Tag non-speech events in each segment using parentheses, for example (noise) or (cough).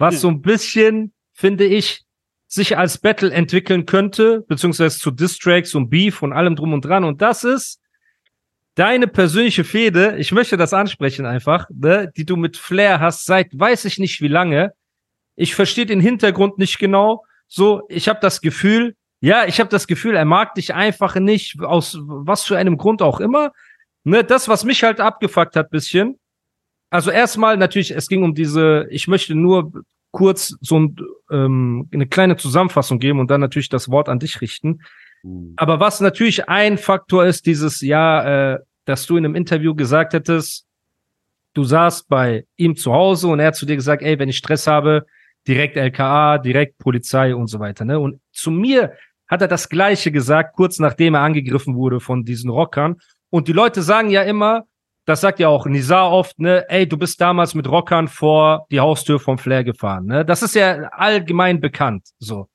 Was so ein bisschen, finde ich, sich als Battle entwickeln könnte, beziehungsweise zu Distracks und Beef und allem drum und dran. Und das ist deine persönliche Fehde, ich möchte das ansprechen einfach, ne, die du mit Flair hast, seit weiß ich nicht wie lange. Ich verstehe den Hintergrund nicht genau. So, ich habe das Gefühl, ja, ich habe das Gefühl, er mag dich einfach nicht, aus was für einem Grund auch immer. Ne, das, was mich halt abgefuckt hat, bisschen. Also erstmal natürlich, es ging um diese, ich möchte nur kurz so ein, ähm, eine kleine Zusammenfassung geben und dann natürlich das Wort an dich richten. Mhm. Aber was natürlich ein Faktor ist, dieses Jahr, äh, dass du in einem Interview gesagt hättest, du saßt bei ihm zu Hause und er hat zu dir gesagt, ey, wenn ich Stress habe, direkt LKA, direkt Polizei und so weiter. Ne? Und zu mir hat er das Gleiche gesagt, kurz nachdem er angegriffen wurde von diesen Rockern. Und die Leute sagen ja immer, das sagt ja auch Nizar oft, ne, ey, du bist damals mit Rockern vor die Haustür vom Flair gefahren, ne? Das ist ja allgemein bekannt, so.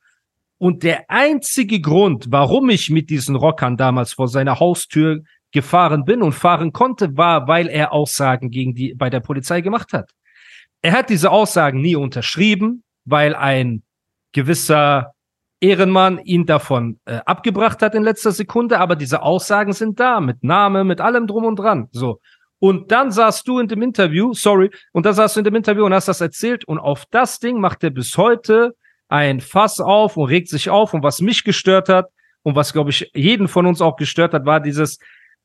Und der einzige Grund, warum ich mit diesen Rockern damals vor seiner Haustür gefahren bin und fahren konnte, war, weil er Aussagen gegen die bei der Polizei gemacht hat. Er hat diese Aussagen nie unterschrieben, weil ein gewisser Ehrenmann ihn davon äh, abgebracht hat in letzter Sekunde, aber diese Aussagen sind da, mit Name, mit allem drum und dran. So. Und dann saßt du in dem Interview, sorry, und da saßt du in dem Interview und hast das erzählt. Und auf das Ding macht er bis heute ein Fass auf und regt sich auf. Und was mich gestört hat und was, glaube ich, jeden von uns auch gestört hat, war dieses,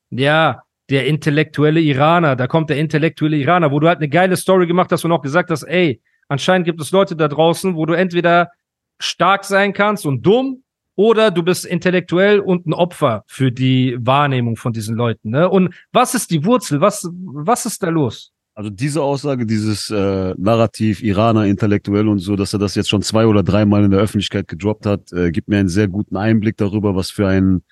ja, der intellektuelle Iraner, da kommt der intellektuelle Iraner, wo du halt eine geile Story gemacht hast und auch gesagt hast, ey, anscheinend gibt es Leute da draußen, wo du entweder stark sein kannst und dumm oder du bist intellektuell und ein Opfer für die Wahrnehmung von diesen Leuten. Ne? Und was ist die Wurzel? Was, was ist da los? Also diese Aussage, dieses äh, Narrativ Iraner intellektuell und so, dass er das jetzt schon zwei oder dreimal in der Öffentlichkeit gedroppt hat, äh, gibt mir einen sehr guten Einblick darüber, was für ein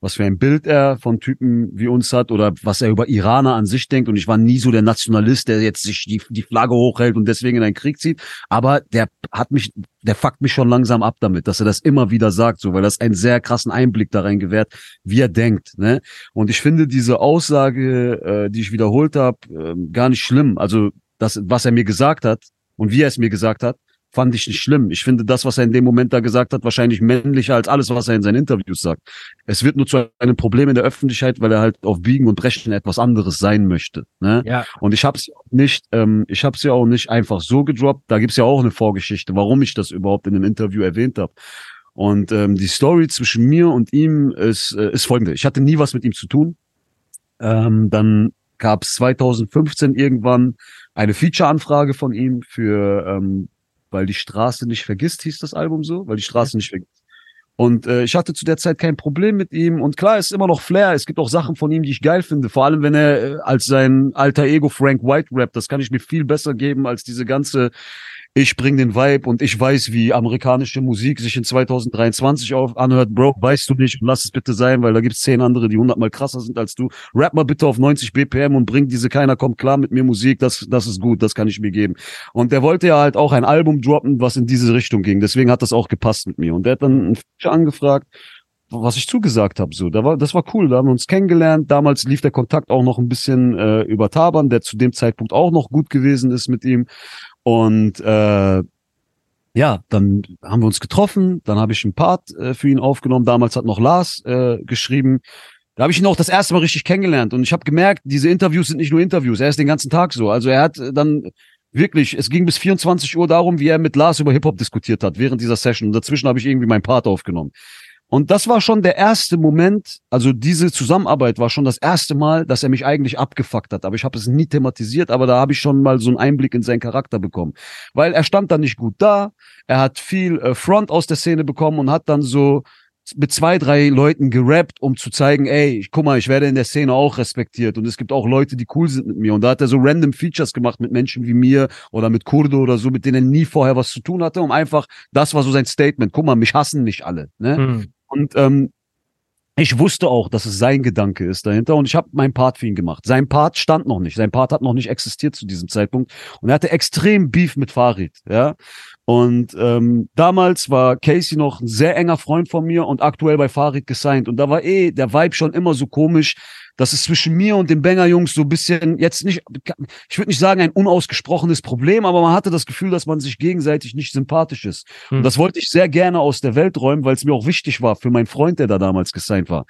was für ein Bild er von Typen wie uns hat oder was er über Iraner an sich denkt. Und ich war nie so der Nationalist, der jetzt sich die, die Flagge hochhält und deswegen in einen Krieg zieht. Aber der hat mich, der fuckt mich schon langsam ab damit, dass er das immer wieder sagt, so, weil das einen sehr krassen Einblick da rein gewährt, wie er denkt. Ne? Und ich finde diese Aussage, äh, die ich wiederholt habe, äh, gar nicht schlimm. Also das, was er mir gesagt hat und wie er es mir gesagt hat, fand ich nicht schlimm. Ich finde das, was er in dem Moment da gesagt hat, wahrscheinlich männlicher als alles, was er in seinen Interviews sagt. Es wird nur zu einem Problem in der Öffentlichkeit, weil er halt auf Biegen und Brechen etwas anderes sein möchte. Ne? Ja. Und ich habe es nicht, ähm, ich habe es ja auch nicht einfach so gedroppt. Da gibt's ja auch eine Vorgeschichte, warum ich das überhaupt in einem Interview erwähnt habe. Und ähm, die Story zwischen mir und ihm ist, äh, ist folgende. Ich hatte nie was mit ihm zu tun. Ähm, dann gab es 2015 irgendwann eine Feature-Anfrage von ihm für ähm, weil die Straße nicht vergisst, hieß das Album so, weil die Straße nicht vergisst. Und äh, ich hatte zu der Zeit kein Problem mit ihm. Und klar, es ist immer noch Flair. Es gibt auch Sachen von ihm, die ich geil finde. Vor allem, wenn er äh, als sein alter Ego Frank White rappt. Das kann ich mir viel besser geben als diese ganze ich bring den Vibe und ich weiß, wie amerikanische Musik sich in 2023 auf anhört. Bro, weißt du nicht, lass es bitte sein, weil da gibt's zehn andere, die hundertmal krasser sind als du. Rap mal bitte auf 90 BPM und bring diese keiner kommt klar mit mir Musik. Das, das ist gut, das kann ich mir geben. Und der wollte ja halt auch ein Album droppen, was in diese Richtung ging. Deswegen hat das auch gepasst mit mir. Und der hat dann ein Feature angefragt was ich zugesagt habe. So, da war, das war cool. Da haben wir uns kennengelernt. Damals lief der Kontakt auch noch ein bisschen äh, über Taban, der zu dem Zeitpunkt auch noch gut gewesen ist mit ihm. Und äh, ja, dann haben wir uns getroffen, dann habe ich einen Part äh, für ihn aufgenommen. Damals hat noch Lars äh, geschrieben. Da habe ich ihn auch das erste Mal richtig kennengelernt und ich habe gemerkt, diese Interviews sind nicht nur Interviews, er ist den ganzen Tag so. Also er hat dann wirklich, es ging bis 24 Uhr darum, wie er mit Lars über Hip-Hop diskutiert hat während dieser Session. Und dazwischen habe ich irgendwie meinen Part aufgenommen. Und das war schon der erste Moment, also diese Zusammenarbeit war schon das erste Mal, dass er mich eigentlich abgefuckt hat. Aber ich habe es nie thematisiert, aber da habe ich schon mal so einen Einblick in seinen Charakter bekommen. Weil er stand da nicht gut da, er hat viel äh, Front aus der Szene bekommen und hat dann so mit zwei, drei Leuten gerappt, um zu zeigen, ey, guck mal, ich werde in der Szene auch respektiert und es gibt auch Leute, die cool sind mit mir. Und da hat er so random Features gemacht mit Menschen wie mir oder mit Kurdo oder so, mit denen er nie vorher was zu tun hatte, um einfach, das war so sein Statement. Guck mal, mich hassen nicht alle. Ne? Hm. Und ähm, ich wusste auch, dass es sein Gedanke ist dahinter und ich habe meinen Part für ihn gemacht. Sein Part stand noch nicht. Sein Part hat noch nicht existiert zu diesem Zeitpunkt und er hatte extrem Beef mit Farid, ja. Und ähm, damals war Casey noch ein sehr enger Freund von mir und aktuell bei Farid gesigned und da war eh der Vibe schon immer so komisch, dass es zwischen mir und den Banger Jungs so ein bisschen jetzt nicht, ich würde nicht sagen ein unausgesprochenes Problem, aber man hatte das Gefühl, dass man sich gegenseitig nicht sympathisch ist. Hm. Und das wollte ich sehr gerne aus der Welt räumen, weil es mir auch wichtig war für meinen Freund, der da damals gesigned war.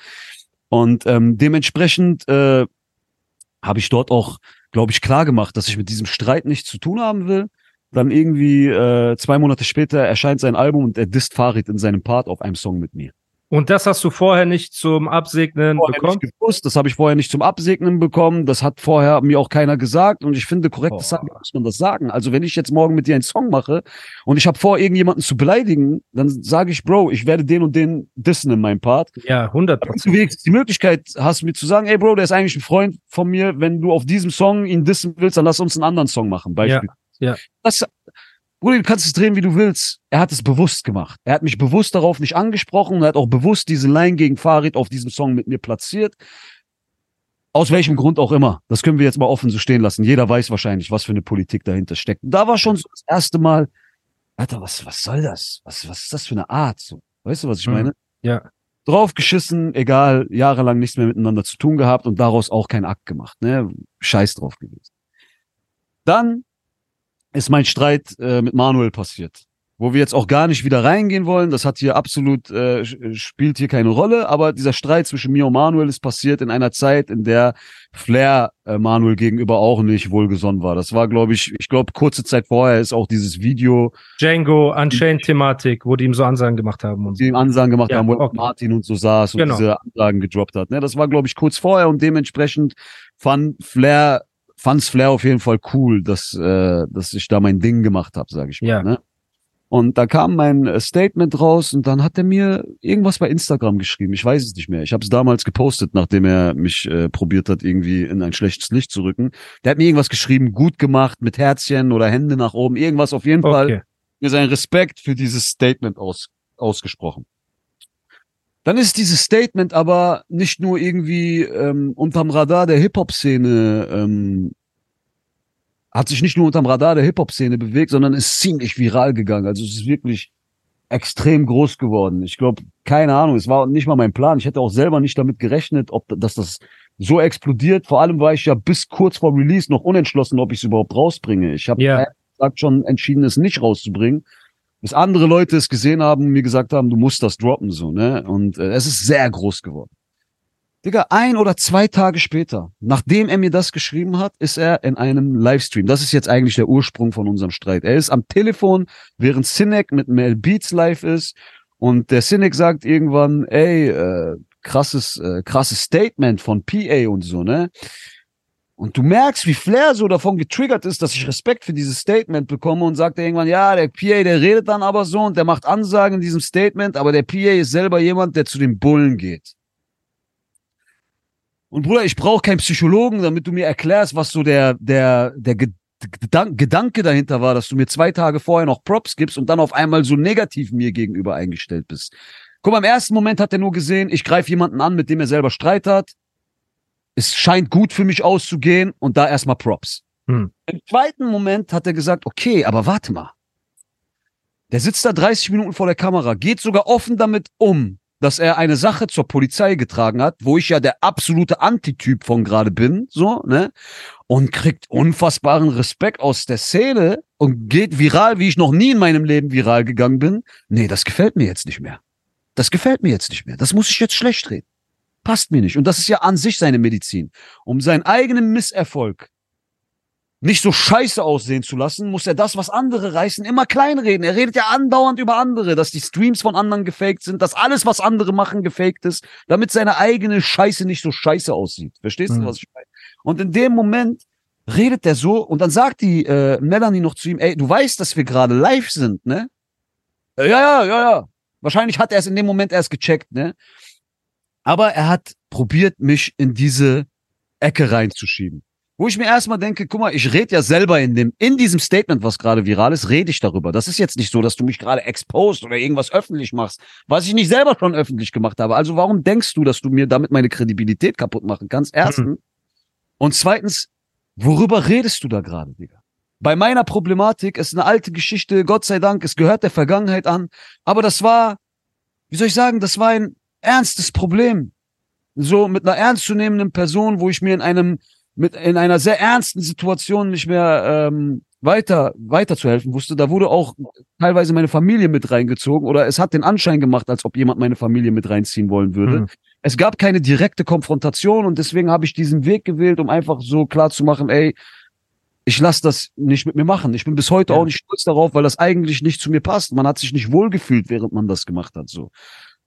Und ähm, dementsprechend äh, habe ich dort auch, glaube ich, klar gemacht, dass ich mit diesem Streit nichts zu tun haben will. Dann irgendwie äh, zwei Monate später erscheint sein Album und er disst Farid in seinem Part auf einem Song mit mir. Und das hast du vorher nicht zum Absegnen vorher bekommen? nicht gewusst, das habe ich vorher nicht zum Absegnen bekommen, das hat vorher mir auch keiner gesagt und ich finde, korrektes Boah. Sagen muss man das sagen. Also wenn ich jetzt morgen mit dir einen Song mache und ich habe vor, irgendjemanden zu beleidigen, dann sage ich, Bro, ich werde den und den dissen in meinem Part. Ja, 100 Wenn du Prozent. die Möglichkeit hast, mir zu sagen, ey Bro, der ist eigentlich ein Freund von mir, wenn du auf diesem Song ihn dissen willst, dann lass uns einen anderen Song machen. Beispiel. ja. Das, Bruder, du kannst es drehen, wie du willst. Er hat es bewusst gemacht. Er hat mich bewusst darauf nicht angesprochen und hat auch bewusst diese Line gegen Farid auf diesem Song mit mir platziert. Aus welchem Grund auch immer. Das können wir jetzt mal offen so stehen lassen. Jeder weiß wahrscheinlich, was für eine Politik dahinter steckt. Und da war schon so das erste Mal, Alter, was, was soll das? Was, was ist das für eine Art? So, weißt du, was ich Mhm. meine? Ja. draufgeschissen, egal, jahrelang nichts mehr miteinander zu tun gehabt und daraus auch keinen Akt gemacht, ne? Scheiß drauf gewesen. Dann ist mein Streit äh, mit Manuel passiert, wo wir jetzt auch gar nicht wieder reingehen wollen. Das hat hier absolut, äh, spielt hier keine Rolle, aber dieser Streit zwischen mir und Manuel ist passiert in einer Zeit, in der Flair äh, Manuel gegenüber auch nicht wohlgesonnen war. Das war, glaube ich, ich glaube, kurze Zeit vorher ist auch dieses Video, Django, Unchained-Thematik, wo die ihm so Ansagen gemacht haben und so. die ihm Ansagen gemacht Ja, haben, wo okay. Martin und so saß und Genau. diese Ansagen gedroppt hat. Ne, das war, glaube ich, kurz vorher und dementsprechend fand Flair, fand's Flair auf jeden Fall cool, dass, äh, dass ich da mein Ding gemacht habe, sage ich mal. Ja. Ne? Und da kam mein äh, Statement raus und dann hat er mir irgendwas bei Instagram geschrieben. Ich weiß es nicht mehr. Ich habe es damals gepostet, nachdem er mich äh, probiert hat, irgendwie in ein schlechtes Licht zu rücken. Der hat mir irgendwas geschrieben, gut gemacht, mit Herzchen oder Hände nach oben, irgendwas auf jeden Fall Okay. mir seinen Respekt für dieses Statement aus, ausgesprochen. Dann ist dieses Statement aber nicht nur irgendwie ähm, unterm Radar der Hip-Hop-Szene, ähm, hat sich nicht nur unterm Radar der Hip-Hop-Szene bewegt, sondern ist ziemlich viral gegangen. Also es ist wirklich extrem groß geworden. Ich glaube, keine Ahnung, es war nicht mal mein Plan. Ich hätte auch selber nicht damit gerechnet, ob dass das so explodiert. Vor allem war ich ja bis kurz vor Release noch unentschlossen, ob ich es überhaupt rausbringe. Ich habe Ja. gesagt schon entschieden, es nicht rauszubringen. Bis andere Leute es gesehen haben und mir gesagt haben, du musst das droppen, so, ne? Und äh, es ist sehr groß geworden. Digga, ein oder zwei Tage später, nachdem er mir das geschrieben hat, ist er in einem Livestream. Das ist jetzt eigentlich der Ursprung von unserem Streit. Er ist am Telefon, während Cynic mit Mel Beats live ist und der Cynic sagt irgendwann, ey, äh, krasses, äh, krasses Statement von PA und so, ne? Und du merkst, wie Flair so davon getriggert ist, dass ich Respekt für dieses Statement bekomme und sagt irgendwann, ja, der PA, der redet dann aber so und der macht Ansagen in diesem Statement, aber der PA ist selber jemand, der zu den Bullen geht. Und Bruder, ich brauche keinen Psychologen, damit du mir erklärst, was so der, der, der Ge- Gedan Gedanke dahinter war, dass du mir zwei Tage vorher noch Props gibst und dann auf einmal so negativ mir gegenüber eingestellt bist. Guck mal, im ersten Moment hat er nur gesehen, ich greife jemanden an, mit dem er selber Streit hat. Es scheint gut für mich auszugehen und da erstmal Props. Hm. Im zweiten Moment hat er gesagt, okay, aber warte mal. Der sitzt da 30 Minuten vor der Kamera, geht sogar offen damit um, dass er eine Sache zur Polizei getragen hat, wo ich ja der absolute Antityp von gerade bin, so, ne? Und kriegt unfassbaren Respekt aus der Szene und geht viral, wie ich noch nie in meinem Leben viral gegangen bin. Nee, das gefällt mir jetzt nicht mehr. Das gefällt mir jetzt nicht mehr. Das muss ich jetzt schlecht reden. Passt mir nicht. Und das ist ja an sich seine Medizin. Um seinen eigenen Misserfolg nicht so scheiße aussehen zu lassen, muss er das, was andere reißen, immer kleinreden. Er redet ja andauernd über andere, dass die Streams von anderen gefaked sind, dass alles, was andere machen, gefaked ist, damit seine eigene Scheiße nicht so scheiße aussieht. Verstehst du, Mhm. was ich meine? Und in dem Moment redet er so und dann sagt die äh, Melanie noch zu ihm, ey, du weißt, dass wir gerade live sind, ne? Äh, Ja, ja, ja, ja. Wahrscheinlich hat er es in dem Moment erst gecheckt, ne? Aber er hat probiert, mich in diese Ecke reinzuschieben. Wo ich mir erstmal denke, guck mal, ich rede ja selber in dem, in diesem Statement, was gerade viral ist, rede ich darüber. Das ist jetzt nicht so, dass du mich gerade exposed oder irgendwas öffentlich machst, was ich nicht selber schon öffentlich gemacht habe. Also warum denkst du, dass du mir damit meine Kredibilität kaputt machen kannst? Erstens. Mhm. Und zweitens, worüber redest du da gerade, Digga? Bei meiner Problematik ist eine alte Geschichte, Gott sei Dank, es gehört der Vergangenheit an. Aber das war, wie soll ich sagen, das war ein ernstes Problem. So mit einer ernstzunehmenden Person, wo ich mir in einem mit in einer sehr ernsten Situation nicht mehr ähm, weiter weiterzuhelfen wusste. Da wurde auch teilweise meine Familie mit reingezogen oder es hat den Anschein gemacht, als ob jemand meine Familie mit reinziehen wollen würde. Mhm. Es gab keine direkte Konfrontation und deswegen habe ich diesen Weg gewählt, um einfach so klar zu machen, ey, ich lasse das nicht mit mir machen. Ich bin bis heute ja. auch nicht stolz darauf, weil das eigentlich nicht zu mir passt. Man hat sich nicht wohlgefühlt, während man das gemacht hat. So,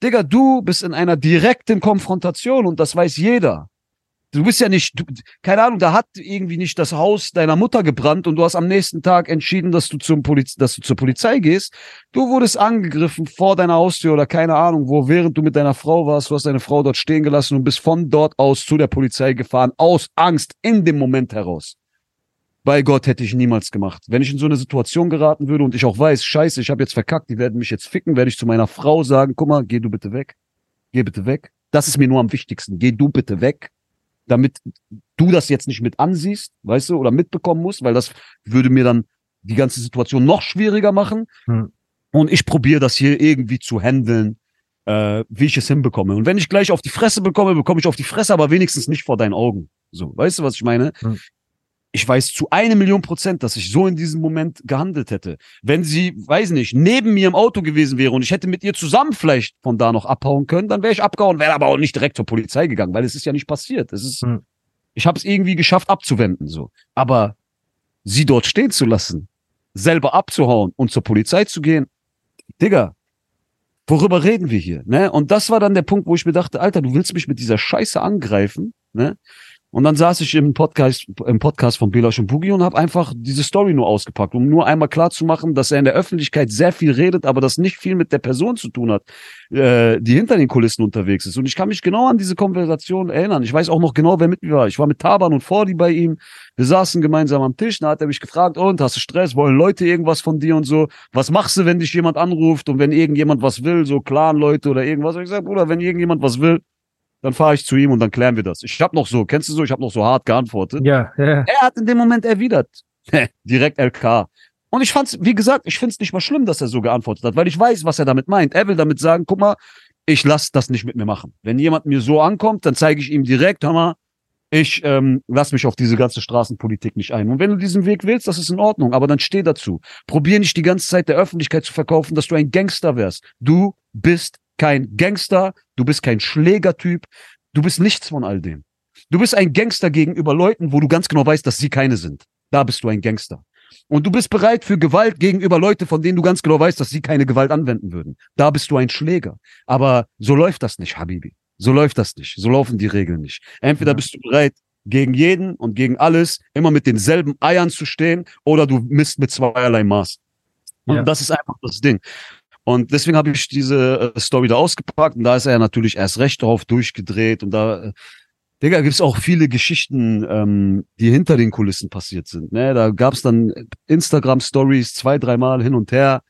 Digga, du bist in einer direkten Konfrontation und das weiß jeder. Du bist ja nicht, du, keine Ahnung, da hat irgendwie nicht das Haus deiner Mutter gebrannt und du hast am nächsten Tag entschieden, dass du zum Poliz dass du zur Polizei gehst. Du wurdest angegriffen vor deiner Haustür oder keine Ahnung, wo während du mit deiner Frau warst, du hast deine Frau dort stehen gelassen und bist von dort aus zu der Polizei gefahren, aus Angst in dem Moment heraus. Bei Gott hätte ich niemals gemacht. Wenn ich in so eine Situation geraten würde und ich auch weiß, scheiße, ich habe jetzt verkackt, die werden mich jetzt ficken, werde ich zu meiner Frau sagen, guck mal, geh du bitte weg. Geh bitte weg. Das ist mir nur am wichtigsten. Geh du bitte weg damit du das jetzt nicht mit ansiehst, weißt du, oder mitbekommen musst, weil das würde mir dann die ganze Situation noch schwieriger machen. Hm. Und ich probiere das hier irgendwie zu handeln, äh, wie ich es hinbekomme. Und wenn ich gleich auf die Fresse bekomme, bekomme ich auf die Fresse, aber wenigstens nicht vor deinen Augen. So, weißt du, was ich meine? Hm ich weiß zu eine Million Prozent, dass ich so in diesem Moment gehandelt hätte. Wenn sie, weiß nicht, neben mir im Auto gewesen wäre und ich hätte mit ihr zusammen vielleicht von da noch abhauen können, dann wäre ich abgehauen, wäre aber auch nicht direkt zur Polizei gegangen, weil es ist ja nicht passiert. Es ist, hm. ich habe es irgendwie geschafft abzuwenden, so. Aber sie dort stehen zu lassen, selber abzuhauen und zur Polizei zu gehen, Digga, worüber reden wir hier? Ne? Und das war dann der Punkt, wo ich mir dachte, Alter, du willst mich mit dieser Scheiße angreifen, ne? Und dann saß ich im Podcast, im Podcast von Belasch und Boogie und habe einfach diese Story nur ausgepackt, um nur einmal klar zu machen, dass er in der Öffentlichkeit sehr viel redet, aber das nicht viel mit der Person zu tun hat, äh, die hinter den Kulissen unterwegs ist. Und ich kann mich genau an diese Konversation erinnern. Ich weiß auch noch genau, wer mit mir war. Ich war mit Taban und Fordi bei ihm. Wir saßen gemeinsam am Tisch. Da hat er mich gefragt, und hast du Stress? Wollen Leute irgendwas von dir und so? Was machst du, wenn dich jemand anruft und wenn irgendjemand was will, so Clan-Leute oder irgendwas? Und ich sag, Bruder, wenn irgendjemand was will, dann fahre ich zu ihm und dann klären wir das. Ich habe noch so, kennst du so, ich habe noch so hart geantwortet. Ja, ja. Er hat in dem Moment erwidert. (laughs) Direkt LK. Und ich fand's, wie gesagt, ich find's nicht mal schlimm, dass er so geantwortet hat, weil ich weiß, was er damit meint. Er will damit sagen, guck mal, ich lass das nicht mit mir machen. Wenn jemand mir so ankommt, dann zeige ich ihm direkt, hör mal, ich ähm, lass mich auf diese ganze Straßenpolitik nicht ein. Und wenn du diesen Weg willst, das ist in Ordnung, aber dann steh dazu. Probier nicht die ganze Zeit der Öffentlichkeit zu verkaufen, dass du ein Gangster wärst. Du bist kein Gangster, du bist kein Schlägertyp, du bist nichts von all dem. Du bist ein Gangster gegenüber Leuten, wo du ganz genau weißt, dass sie keine sind. Da bist du ein Gangster. Und du bist bereit für Gewalt gegenüber Leute, von denen du ganz genau weißt, dass sie keine Gewalt anwenden würden. Da bist du ein Schläger. Aber so läuft das nicht, Habibi. So läuft das nicht. So laufen die Regeln nicht. Entweder bist du bereit, gegen jeden und gegen alles immer mit denselben Eiern zu stehen, oder du misst mit zweierlei Maß. Und ja. das ist einfach das Ding. Und deswegen habe ich diese äh, Story da ausgepackt und da ist er natürlich erst recht drauf durchgedreht und da, äh, Digga, gibt's auch viele Geschichten, ähm, die hinter den Kulissen passiert sind. Ne? Da gab's dann Instagram-Stories zwei, dreimal hin und her.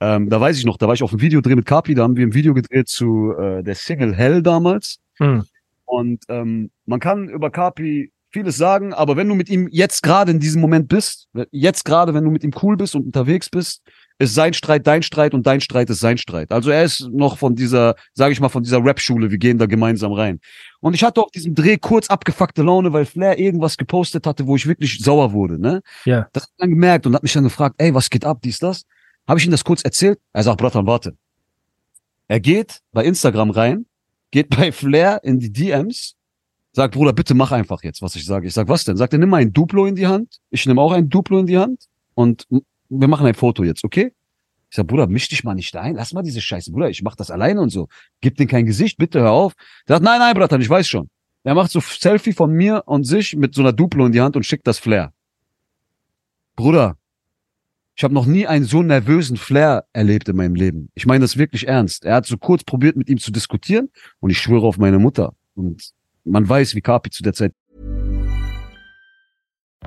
Ähm, da weiß ich noch, da war ich auf einem Videodreh mit Kapi, da haben wir ein Video gedreht zu äh, der Single Hell damals. Hm. Und ähm, man kann über Kapi vieles sagen, aber wenn du mit ihm jetzt gerade in diesem Moment bist, jetzt gerade, wenn du mit ihm cool bist und unterwegs bist, ist sein Streit dein Streit und dein Streit ist sein Streit. Also er ist noch von dieser, sage ich mal, von dieser Rap-Schule, wir gehen da gemeinsam rein. Und ich hatte auf diesem Dreh kurz abgefuckte Laune, weil Flair irgendwas gepostet hatte, wo ich wirklich sauer wurde, ne? Ja. Das hat dann gemerkt und hat mich dann gefragt, ey, was geht ab, dies, das? Habe ich ihm das kurz erzählt? Er sagt, Bratan, warte. Er geht bei Instagram rein, geht (laughs) bei Flair in die DMs, sagt, Bruder, bitte mach einfach jetzt, was ich sage. Ich sag, was denn? Sagt er, nimm mal ein Duplo in die Hand. Ich nehme auch ein Duplo in die Hand und wir machen ein Foto jetzt, okay? Ich sag, Bruder, misch dich mal nicht ein, lass mal diese Scheiße, Bruder, ich mach das alleine und so. Gib den kein Gesicht, bitte hör auf. Der sagt, nein, nein, Bratan, ich weiß schon. Er macht so Selfie von mir und sich mit so einer Duplo in die Hand und schickt das Flair. Bruder, Ich habe noch nie einen so nervösen Flair erlebt in meinem Leben. Ich meine das wirklich ernst. Er hat so kurz probiert, mit ihm zu diskutieren und ich schwöre auf meine Mutter. Und man weiß, wie Kapi zu der Zeit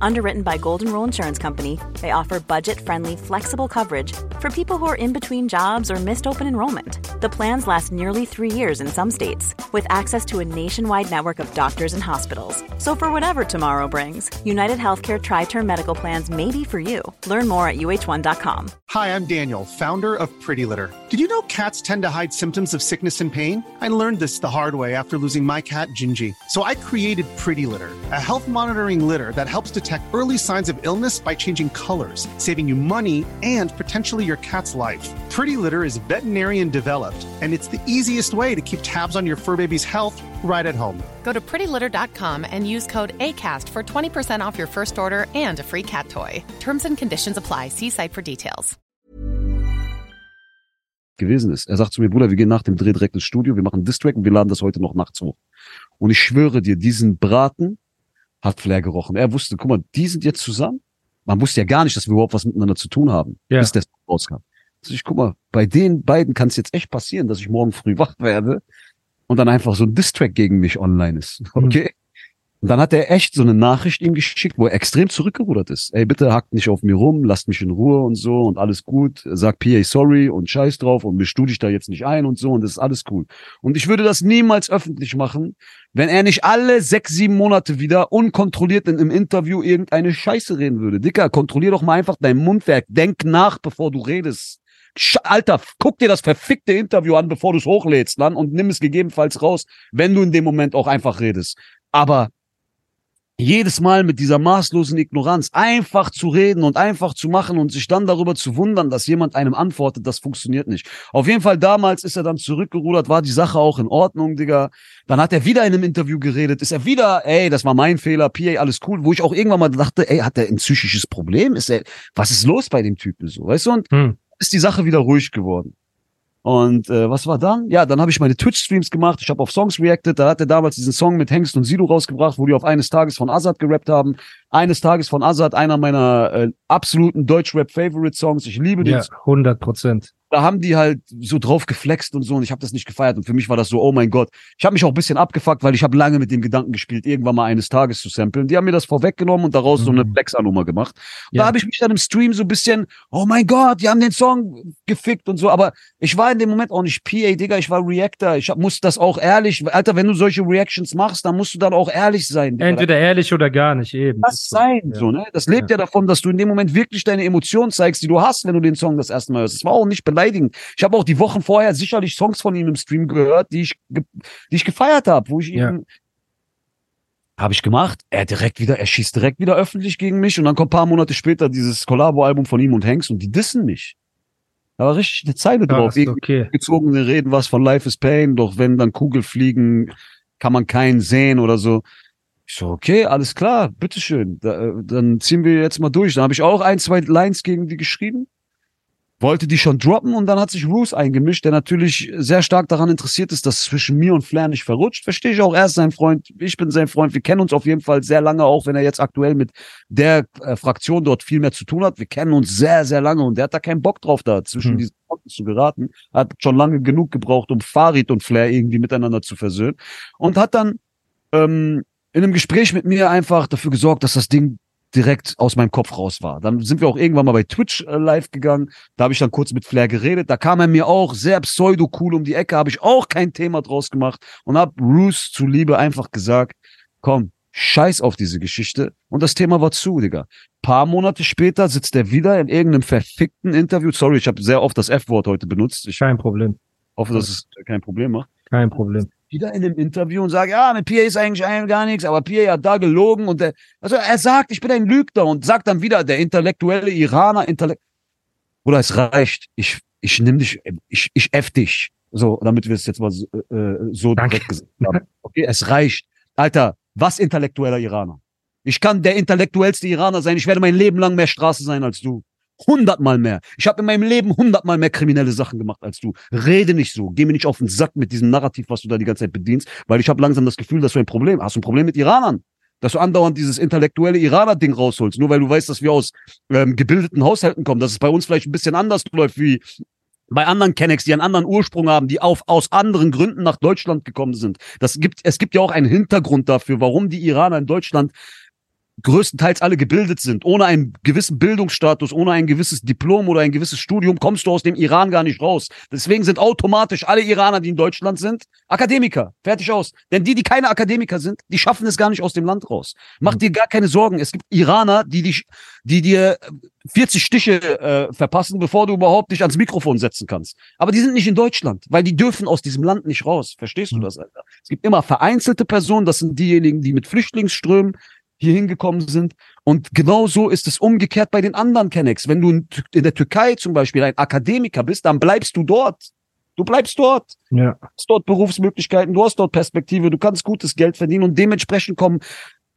Underwritten by Golden Rule Insurance Company, they offer budget friendly, flexible coverage for people who are in between jobs or missed open enrollment. The plans last nearly three years in some states, with access to a nationwide network of doctors and hospitals. So, for whatever tomorrow brings, United Healthcare Tri Term Medical Plans may be for you. Learn more at uh1.com. Hi, I'm Daniel, founder of Pretty Litter. Did you know cats tend to hide symptoms of sickness and pain? I learned this the hard way after losing my cat, Gingy. So I created Pretty Litter, a health monitoring litter that helps detect early signs of illness by changing colors, saving you money and potentially your cat's life. Pretty Litter is veterinarian developed, and it's the easiest way to keep tabs on your fur baby's health right at home. Go to prettylitter.com and use code ACAST for 20% off your first order and a free cat toy. Terms and conditions apply. See site for details. gewesen ist. Er sagt zu mir, Bruder, wir gehen nach dem Dreh direkt ins Studio, wir machen Distrack und wir laden das heute noch nachts hoch. Und ich schwöre dir, diesen Braten hat Flair gerochen. Er wusste, guck mal, die sind jetzt zusammen. Man wusste ja gar nicht, dass wir überhaupt was miteinander zu tun haben, Ja. bis der rauskam. Also ich guck mal, bei den beiden kann es jetzt echt passieren, dass ich morgen früh (laughs) wach werde und dann einfach so ein Distrack gegen mich online ist. Okay? Und dann hat er echt so eine Nachricht ihm geschickt, wo er extrem zurückgerudert ist. Ey, bitte hackt nicht auf mir rum, lasst mich in Ruhe und so und alles gut. Sag PA sorry und scheiß drauf und misch du dich da jetzt nicht ein und so und das ist alles cool. Und ich würde das niemals öffentlich machen, wenn er nicht alle sechs, sieben Monate wieder unkontrolliert in einem Interview irgendeine Scheiße reden würde. Dicker, kontrollier doch mal einfach dein Mundwerk. Denk nach, bevor du redest. Alter, guck dir das verfickte Interview an, bevor du es hochlädst, dann und nimm es gegebenenfalls raus, wenn du in dem Moment auch einfach redest. Aber jedes Mal mit dieser maßlosen Ignoranz einfach zu reden und einfach zu machen und sich dann darüber zu wundern, dass jemand einem antwortet, das funktioniert nicht. Auf jeden Fall damals ist er dann zurückgerudert, war die Sache auch in Ordnung, Digga. Dann hat er wieder in einem Interview geredet, ist er wieder, ey, das war mein Fehler, PA, alles cool, wo ich auch irgendwann mal dachte, ey, hat er ein psychisches Problem? Ist er, was ist los bei dem Typen so, weißt du? Und Hm. ist die Sache wieder ruhig geworden. Und äh, was war dann? Ja, dann habe ich meine Twitch-Streams gemacht, ich habe auf Songs reacted, da hat er damals diesen Song mit Hengst und Sido rausgebracht, wo die auf eines Tages von Azad gerappt haben. Eines Tages von Azad, einer meiner äh, absoluten Deutsch-Rap-Favorite-Songs. Ich liebe den Ja, 100 Prozent. Da haben die halt so drauf geflext und so und ich habe das nicht gefeiert und für mich war das so, oh mein Gott. Ich habe mich auch ein bisschen abgefuckt, weil ich habe lange mit dem Gedanken gespielt, irgendwann mal eines Tages zu samplen. Die haben mir das vorweggenommen und daraus so eine Mhm. Flexa-Nummer gemacht. Und Ja. Da habe ich mich dann im Stream so ein bisschen, oh mein Gott, die haben den Song gefickt und so, aber ich war in dem Moment auch nicht PA, Digga, ich war Reactor. Ich hab, muss das auch ehrlich, Alter, wenn du solche Reactions machst, dann musst du dann auch ehrlich sein. Digga. Entweder ehrlich oder gar nicht, eben. Das so. sein, Ja. so, ne? Das lebt ja. davon, dass du in dem Moment wirklich deine Emotionen zeigst, die du hast, wenn du den Song das erste Mal hörst. Das war auch nicht beleidigend. Ich habe auch die Wochen vorher sicherlich Songs von ihm im Stream gehört, die ich, die ich gefeiert habe, wo ich Ja. ihm habe ich gemacht. Er direkt wieder, er schießt direkt wieder öffentlich gegen mich und dann kommt ein paar Monate später dieses Collabo-Album von ihm und Hanks und die dissen mich. Da war richtig eine Zeile Ja, drauf. okay. Gezogene Reden was von Life is Pain, doch wenn dann Kugel fliegen, kann man keinen sehen oder so. Ich so, okay, alles klar, bitteschön. Da, äh, dann ziehen wir jetzt mal durch. Dann habe ich auch ein, zwei Lines gegen die geschrieben. Wollte die schon droppen und dann hat sich Roos eingemischt, der natürlich sehr stark daran interessiert ist, dass zwischen mir und Flair nicht verrutscht. Verstehe ich auch, er ist sein Freund, ich bin sein Freund. Wir kennen uns auf jeden Fall sehr lange, auch wenn er jetzt aktuell mit der äh, Fraktion dort viel mehr zu tun hat. Wir kennen uns sehr, sehr lange und der hat da keinen Bock drauf, da zwischen Hm. diesen Fronten zu geraten. Hat schon lange genug gebraucht, um Farid und Flair irgendwie miteinander zu versöhnen. Und hat dann ähm, in einem Gespräch mit mir einfach dafür gesorgt, dass das Ding direkt aus meinem Kopf raus war. Dann sind wir auch irgendwann mal bei Twitch äh, live gegangen. Da habe ich dann kurz mit Flair geredet. Da kam er mir auch sehr pseudo-cool um die Ecke. Habe ich auch kein Thema draus gemacht und habe Bruce zuliebe einfach gesagt, komm, scheiß auf diese Geschichte. Und das Thema war zu, Digga. Paar Monate später sitzt er wieder in irgendeinem verfickten Interview. Sorry, ich habe sehr oft das F-Wort heute benutzt. Ich Kein Problem. hoffe, dass es kein Problem macht Kein Problem. Wieder in einem Interview und sagt, ja, mit PA ist eigentlich gar nichts, aber PA hat da gelogen und der, also er sagt, ich bin ein Lügner und sagt dann wieder, der intellektuelle Iraner, Intellekt, oder es reicht, ich, ich nimm dich, ich, ich F dich. So, damit wir es jetzt mal so, äh, so Danke. direkt gesagt haben. Okay, es reicht. Alter, was intellektueller Iraner? Ich kann der intellektuellste Iraner sein, ich werde mein Leben lang mehr Straße sein als du. Hundertmal mehr. Ich habe in meinem Leben hundertmal mehr kriminelle Sachen gemacht als du. Rede nicht so. Geh mir nicht auf den Sack mit diesem Narrativ, was du da die ganze Zeit bedienst, weil ich habe langsam das Gefühl, dass du ein Problem hast. Ein Problem mit Iranern. Dass du andauernd dieses intellektuelle Iraner-Ding rausholst, nur weil du weißt, dass wir aus ähm, gebildeten Haushalten kommen, dass es bei uns vielleicht ein bisschen anders läuft wie bei anderen Kennex, die einen anderen Ursprung haben, die auf, aus anderen Gründen nach Deutschland gekommen sind. Das gibt, es gibt ja auch einen Hintergrund dafür, warum die Iraner in Deutschland größtenteils alle gebildet sind. Ohne einen gewissen Bildungsstatus, ohne ein gewisses Diplom oder ein gewisses Studium kommst du aus dem Iran gar nicht raus. Deswegen sind automatisch alle Iraner, die in Deutschland sind, Akademiker. Fertig aus. Denn die, die keine Akademiker sind, die schaffen es gar nicht aus dem Land raus. Mach dir gar keine Sorgen. Es gibt Iraner, die, die, die dir 40 Stiche äh, verpassen, bevor du überhaupt dich ans Mikrofon setzen kannst. Aber die sind nicht in Deutschland, weil die dürfen aus diesem Land nicht raus. Verstehst du das, Alter? Es gibt immer vereinzelte Personen, das sind diejenigen, die mit Flüchtlingsströmen hier hingekommen sind. Und genau so ist es umgekehrt bei den anderen Kennex. Wenn du in, der Türkei zum Beispiel ein Akademiker bist, dann bleibst du dort. Du bleibst dort. Ja. Du hast dort Berufsmöglichkeiten, du hast dort Perspektive, du kannst gutes Geld verdienen und dementsprechend kommen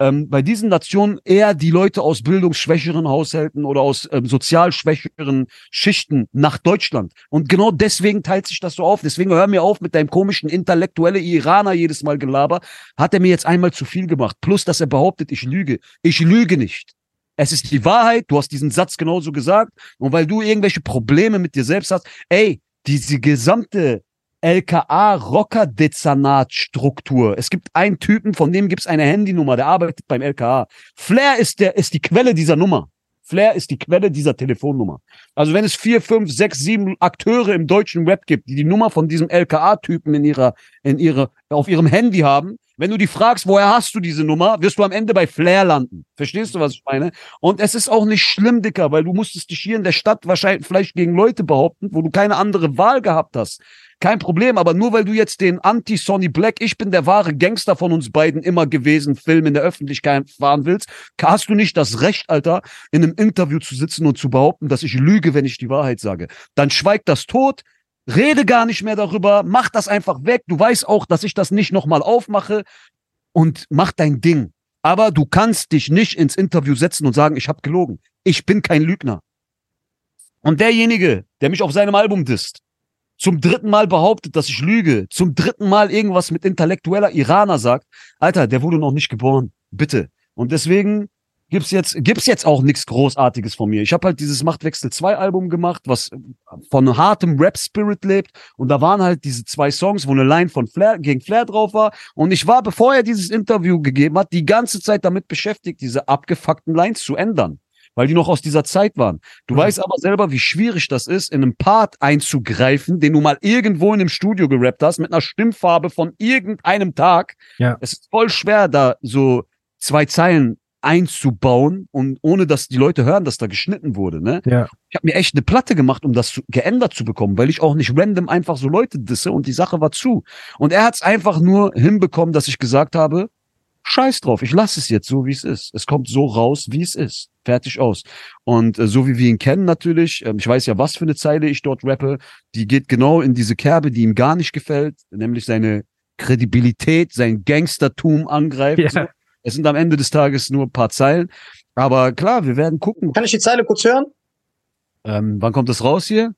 ähm, bei diesen Nationen eher die Leute aus bildungsschwächeren Haushalten oder aus ähm, sozial schwächeren Schichten nach Deutschland. Und genau deswegen teilt sich das so auf. Deswegen hör mir auf mit deinem komischen intellektuelle Iraner jedes Mal Gelaber. Hat er mir jetzt einmal zu viel gemacht. Plus, dass er behauptet, ich lüge. Ich lüge nicht. Es ist die Wahrheit. Du hast diesen Satz genauso gesagt. Und weil du irgendwelche Probleme mit dir selbst hast, ey, diese gesamte LKA-Rocker-Dezernat-Struktur. Es gibt einen Typen, von dem gibt es eine Handynummer, der arbeitet beim LKA. Flair ist, der, ist die Quelle dieser Nummer. Flair ist die Quelle dieser Telefonnummer. Also wenn es vier, fünf, sechs, sieben Akteure im deutschen Web gibt, die die Nummer von diesem LKA-Typen in ihrer, in ihre, auf ihrem Handy haben, wenn du die fragst, woher hast du diese Nummer, wirst du am Ende bei Flair landen. Verstehst du, was ich meine? Und es ist auch nicht schlimm, Dicker, weil du musstest dich hier in der Stadt wahrscheinlich vielleicht gegen Leute behaupten, wo du keine andere Wahl gehabt hast. Kein Problem, aber nur weil du jetzt den Anti-Sonny Black, ich bin der wahre Gangster von uns beiden immer gewesen, Film in der Öffentlichkeit fahren willst, hast du nicht das Recht, Alter, in einem Interview zu sitzen und zu behaupten, dass ich lüge, wenn ich die Wahrheit sage. Dann schweigt das tot, rede gar nicht mehr darüber, mach das einfach weg. Du weißt auch, dass ich das nicht nochmal aufmache und mach dein Ding. Aber du kannst dich nicht ins Interview setzen und sagen, ich habe gelogen. Ich bin kein Lügner. Und derjenige, der mich auf seinem Album disst, zum dritten Mal behauptet, dass ich lüge, zum dritten Mal irgendwas mit intellektueller Iraner sagt, Alter, der wurde noch nicht geboren. Bitte. Und deswegen gibt's jetzt gibt's jetzt auch nichts großartiges von mir. Ich habe halt dieses Machtwechsel 2 Album gemacht, was von hartem Rap Spirit lebt und da waren halt diese zwei Songs, wo eine Line von Flair gegen Flair drauf war und ich war bevor er dieses Interview gegeben hat, die ganze Zeit damit beschäftigt, diese abgefuckten Lines zu ändern weil die noch aus dieser Zeit waren. Du mhm. weißt aber selber, wie schwierig das ist, in einem Part einzugreifen, den du mal irgendwo in einem Studio gerappt hast, mit einer Stimmfarbe von irgendeinem Tag. Ja. Es ist voll schwer, da so zwei Zeilen einzubauen und ohne dass die Leute hören, dass da geschnitten wurde. Ne? Ja. Ich habe mir echt eine Platte gemacht, um das zu, geändert zu bekommen, weil ich auch nicht random einfach so Leute disse und die Sache war zu. Und er hat es einfach nur hinbekommen, dass ich gesagt habe, scheiß drauf, ich lasse es jetzt so, wie es ist. Es kommt so raus, wie es ist. Fertig aus. Und äh, so wie wir ihn kennen natürlich, äh, ich weiß ja, was für eine Zeile ich dort rappe, die geht genau in diese Kerbe, die ihm gar nicht gefällt, nämlich seine Kredibilität, sein Gangstertum angreift. Ja. So. Es sind am Ende des Tages nur ein paar Zeilen. Aber klar, wir werden gucken. Kann ich die Zeile kurz hören? Ähm, wann kommt das raus hier?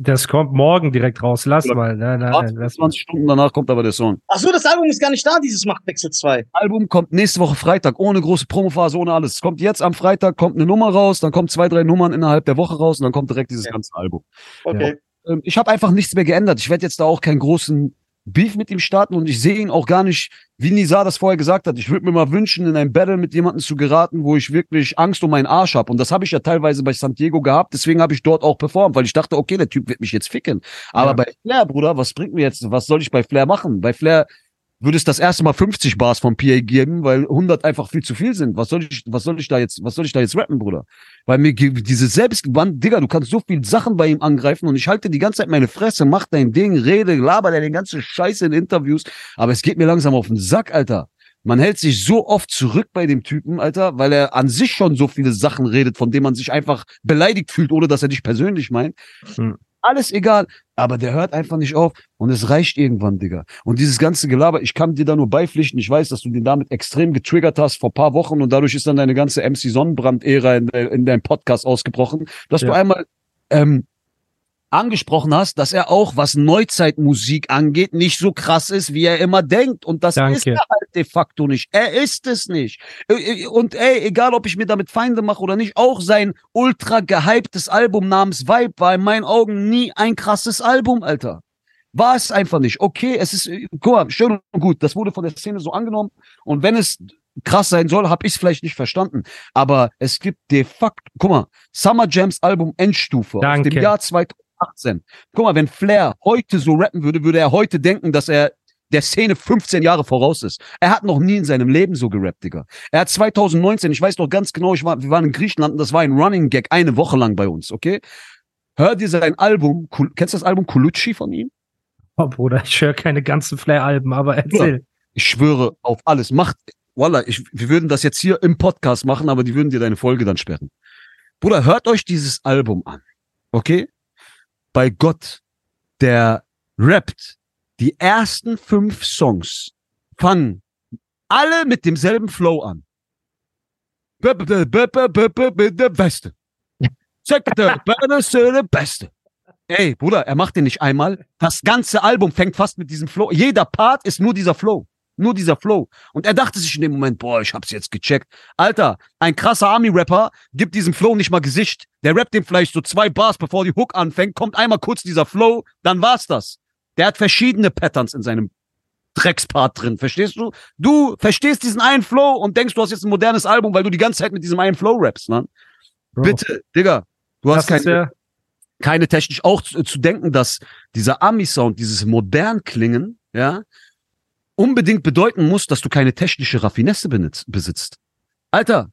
Das kommt morgen direkt raus. Lass mal. Nein, nein, nein, lass 20 Stunden danach kommt aber der Song. Ach so, das Album ist gar nicht da, dieses Machtwechsel 2. Album kommt nächste Woche Freitag, ohne große Promophase, ohne alles. Es kommt jetzt am Freitag, kommt eine Nummer raus, dann kommt zwei, drei Nummern innerhalb der Woche raus und dann kommt direkt dieses okay. ganze Album. Okay. Ja. Ähm, ich habe einfach nichts mehr geändert. Ich werde jetzt da auch keinen großen Beef mit ihm starten und ich sehe ihn auch gar nicht, wie Nisa das vorher gesagt hat. Ich würde mir mal wünschen, in ein Battle mit jemandem zu geraten, wo ich wirklich Angst um meinen Arsch habe. Und das habe ich ja teilweise bei San Diego gehabt. Deswegen habe ich dort auch performt, weil ich dachte, okay, der Typ wird mich jetzt ficken. Aber ja. bei Flair, Bruder, was bringt mir jetzt, was soll ich bei Flair machen? Bei Flair würde es das erste Mal 50 Bars vom PA geben, weil 100 einfach viel zu viel sind. Was soll ich, was soll ich da jetzt, was soll ich da jetzt rappen, Bruder? Weil mir diese Selbstgewand, Digga, du kannst so viel Sachen bei ihm angreifen und ich halte die ganze Zeit meine Fresse, mach dein Ding, rede, laber deine ganze Scheiße in Interviews, aber es geht mir langsam auf den Sack, Alter. Man hält sich so oft zurück bei dem Typen, Alter, weil er an sich schon so viele Sachen redet, von denen man sich einfach beleidigt fühlt, ohne dass er dich persönlich meint. Hm. Alles egal. Aber der hört einfach nicht auf und es reicht irgendwann, Digga. Und dieses ganze Gelaber, ich kann dir da nur beipflichten. Ich weiß, dass du den damit extrem getriggert hast vor paar Wochen und dadurch ist dann deine ganze MC Sonnenbrand-Ära in, in deinem Podcast ausgebrochen, dass du Ja. einmal ähm, angesprochen hast, dass er auch, was Neuzeitmusik angeht, nicht so krass ist, wie er immer denkt. Und das Danke. ist er halt de facto nicht. Er ist es nicht. Und ey, egal ob ich mir damit Feinde mache oder nicht, auch sein ultra gehyptes Album namens Vibe war in meinen Augen nie ein krasses Album, Alter. War es einfach nicht. Okay, es ist, äh, guck mal, schön und gut, das wurde von der Szene so angenommen. Und wenn es krass sein soll, habe ich es vielleicht nicht verstanden. Aber es gibt de facto, guck mal, Summer Jams Album Endstufe aus Danke. dem Jahr 2018. Guck mal, wenn Flair heute so rappen würde, würde er heute denken, dass er der Szene 15 Jahre voraus ist. Er hat noch nie in seinem Leben so gerappt, Digga. Er hat 2019, ich weiß noch ganz genau, ich war, wir waren in Griechenland und das war ein Running Gag eine Woche lang bei uns, okay? Hör dir sein Album, kennst du das Album Colucci von ihm? Oh, Bruder, ich höre keine ganzen Flair-Alben, aber erzähl. Ich schwöre auf alles. Macht, Wallah, ich, wir würden das jetzt hier im Podcast machen, aber die würden dir deine Folge dann sperren. Bruder, hört euch dieses Album an. Okay? Bei Gott, der rappt die ersten fünf Songs fangen alle mit demselben Flow an. Beste. Beste. Ey, Bruder, er macht den nicht einmal. Das ganze Album fängt fast mit diesem Flow. Jeder Part ist nur dieser Flow. Nur dieser Flow. Und er dachte sich in dem Moment, boah, ich hab's jetzt gecheckt. Alter, ein krasser Army-Rapper gibt diesem Flow nicht mal Gesicht. Der rappt dem vielleicht so zwei Bars, bevor die Hook anfängt, kommt einmal kurz dieser Flow, dann war's das. Der hat verschiedene Patterns in seinem Dreckspart drin, verstehst du? Du verstehst diesen einen Flow und denkst, du hast jetzt ein modernes Album, weil du die ganze Zeit mit diesem einen Flow rappst, ne? Bitte, Digga, du hast das ist keine, ja, keine technisch auch zu, zu denken, dass dieser Ami-Sound, dieses modern klingen, ja, unbedingt bedeuten muss, dass du keine technische Raffinesse besitzt. Alter,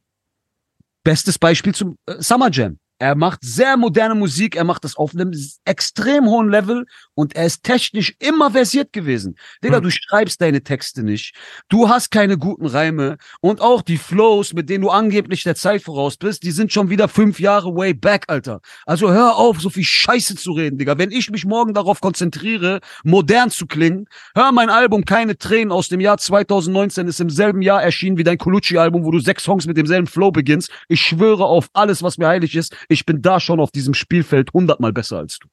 bestes Beispiel zum äh, Summer Jam. Er macht sehr moderne Musik, er macht das auf einem extrem hohen Level und er ist technisch immer versiert gewesen. Digga, Hm. du schreibst deine Texte nicht, du hast keine guten Reime und auch die Flows, mit denen du angeblich der Zeit voraus bist, die sind schon wieder fünf Jahre way back, Alter. Also hör auf, so viel Scheiße zu reden, Digga. Wenn ich mich morgen darauf konzentriere, modern zu klingen, hör mein Album Keine Tränen aus dem Jahr 2019, ist im selben Jahr erschienen wie dein Colucci-Album, wo du sechs Songs mit demselben Flow beginnst. Ich schwöre auf alles, was mir heilig ist. Ich bin da schon auf diesem Spielfeld hundertmal besser als du.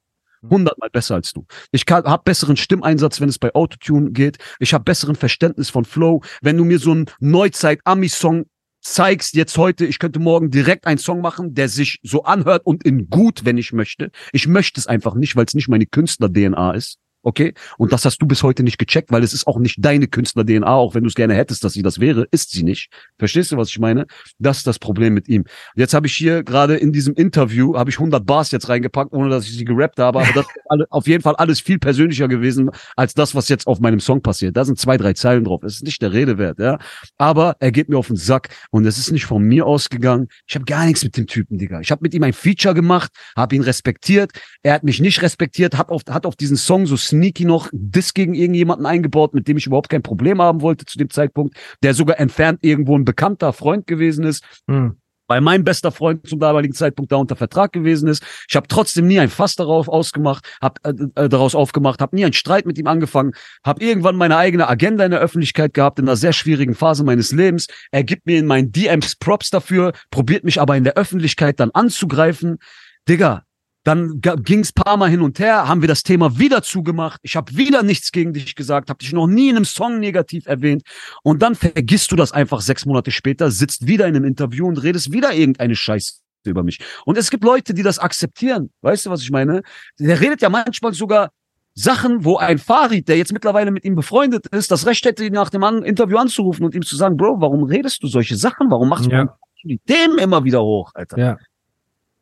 Hundertmal besser als du. Ich habe besseren Stimmeinsatz, wenn es bei Autotune geht. Ich habe besseren Verständnis von Flow. Wenn du mir so einen Neuzeit-Ami-Song zeigst, jetzt heute, ich könnte morgen direkt einen Song machen, der sich so anhört und in gut, wenn ich möchte. Ich möchte es einfach nicht, weil es nicht meine Künstler-DNA ist. Okay? Und das hast du bis heute nicht gecheckt, weil es ist auch nicht deine Künstler-DNA, auch wenn du es gerne hättest, dass sie das wäre, ist sie nicht. Verstehst du, was ich meine? Das ist das Problem mit ihm. Jetzt habe ich hier gerade in diesem Interview, habe ich 100 Bars jetzt reingepackt, ohne dass ich sie gerappt habe, aber das ist auf jeden Fall alles viel persönlicher gewesen, als das, was jetzt auf meinem Song passiert. Da sind zwei, drei Zeilen drauf. Es ist nicht der Rede wert, ja. Aber er geht mir auf den Sack und es ist nicht von mir ausgegangen. Ich habe gar nichts mit dem Typen, Digga. Ich habe mit ihm ein Feature gemacht, habe ihn respektiert. Er hat mich nicht respektiert, hat auf, hat auf diesen Song so sneaky noch Diss gegen irgendjemanden eingebaut, mit dem ich überhaupt kein Problem haben wollte zu dem Zeitpunkt, der sogar entfernt irgendwo ein bekannter Freund gewesen ist hm. weil mein bester Freund zum damaligen Zeitpunkt da unter Vertrag gewesen ist. Ich habe trotzdem nie ein Fass darauf ausgemacht, hab, äh, äh, daraus aufgemacht, habe nie einen Streit mit ihm angefangen, habe irgendwann meine eigene Agenda in der Öffentlichkeit gehabt, in einer sehr schwierigen Phase meines Lebens. Er gibt mir in meinen DMs Props dafür, probiert mich aber in der Öffentlichkeit dann anzugreifen. Digga, dann ging es paar Mal hin und her, haben wir das Thema wieder zugemacht. Ich habe wieder nichts gegen dich gesagt, habe dich noch nie in einem Song negativ erwähnt. Und dann vergisst du das einfach sechs Monate später, sitzt wieder in einem Interview und redest wieder irgendeine Scheiße über mich. Und es gibt Leute, die das akzeptieren. Weißt du, was ich meine? Der redet ja manchmal sogar Sachen, wo ein Farid, der jetzt mittlerweile mit ihm befreundet ist, das Recht hätte, ihn nach dem Interview anzurufen und ihm zu sagen, Bro, warum redest du solche Sachen? Warum machst Ja. du die Themen immer wieder hoch, Alter? Ja.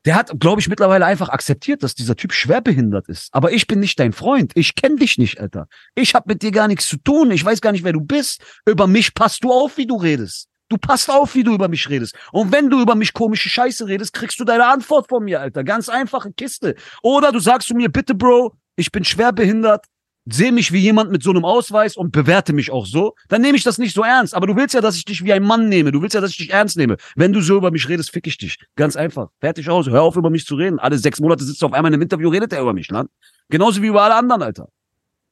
Der hat, glaube ich, mittlerweile einfach akzeptiert, dass dieser Typ schwerbehindert ist. Aber ich bin nicht dein Freund. Ich kenne dich nicht, Alter. Ich habe mit dir gar nichts zu tun. Ich weiß gar nicht, wer du bist. Über mich passt du auf, wie du redest. Du passt auf, wie du über mich redest. Und wenn du über mich komische Scheiße redest, kriegst du deine Antwort von mir, Alter. Ganz einfache Kiste. Oder du sagst zu mir, bitte, Bro, ich bin schwerbehindert. Sehe mich wie jemand mit so einem Ausweis und bewerte mich auch so, dann nehme ich das nicht so ernst. Aber du willst ja, dass ich dich wie ein Mann nehme. Du willst ja, dass ich dich ernst nehme. Wenn du so über mich redest, fick ich dich. Ganz einfach. Fertig aus. Hör auf, über mich zu reden. Alle sechs Monate sitzt du auf einmal in einem Interview, redet er über mich, ne? Genauso wie über alle anderen, Alter.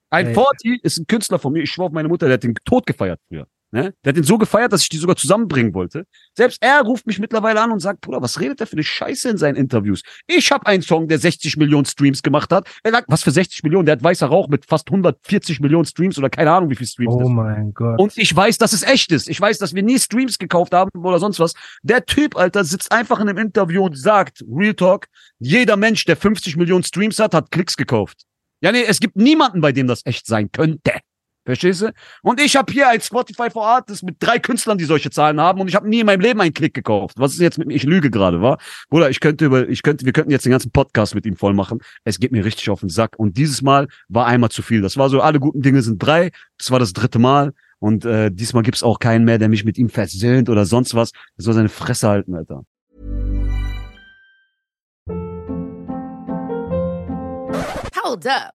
Ein. Forti ist ein Künstler von mir. Ich schwör auf meine Mutter, der hat den Tod gefeiert früher. Ne? Der hat den so gefeiert, dass ich die sogar zusammenbringen wollte. Selbst er ruft mich mittlerweile an und sagt, Bruder, was redet der für eine Scheiße in seinen Interviews? Ich habe einen Song, der 60 Millionen Streams gemacht hat. Er sagt, was für 60 Millionen? Der hat weißer Rauch mit fast 140 Millionen Streams oder keine Ahnung, wie viel Streams das Oh mein Gott. und ich weiß, dass es echt ist. Ich weiß, dass wir nie Streams gekauft haben oder sonst was. Der Typ, Alter, sitzt einfach in einem Interview und sagt, Real Talk, jeder Mensch, der 50 Millionen Streams hat, hat Klicks gekauft. Ja, nee, es gibt niemanden, bei dem das echt sein könnte. Verstehst du? Und ich habe hier ein Spotify for Artists mit drei Künstlern, die solche Zahlen haben und ich habe nie in meinem Leben einen Klick gekauft. Was ist jetzt mit mir? Ich lüge gerade, wa? Bruder, ich könnte über, ich könnte, wir könnten jetzt den ganzen Podcast mit ihm voll machen. Es geht mir richtig auf den Sack. Und dieses Mal war einmal zu viel. Das war so, alle guten Dinge sind drei. Das war das dritte Mal. Und äh, diesmal gibt's auch keinen mehr, der mich mit ihm versöhnt oder sonst was. Er soll seine Fresse halten, Alter. Hold up.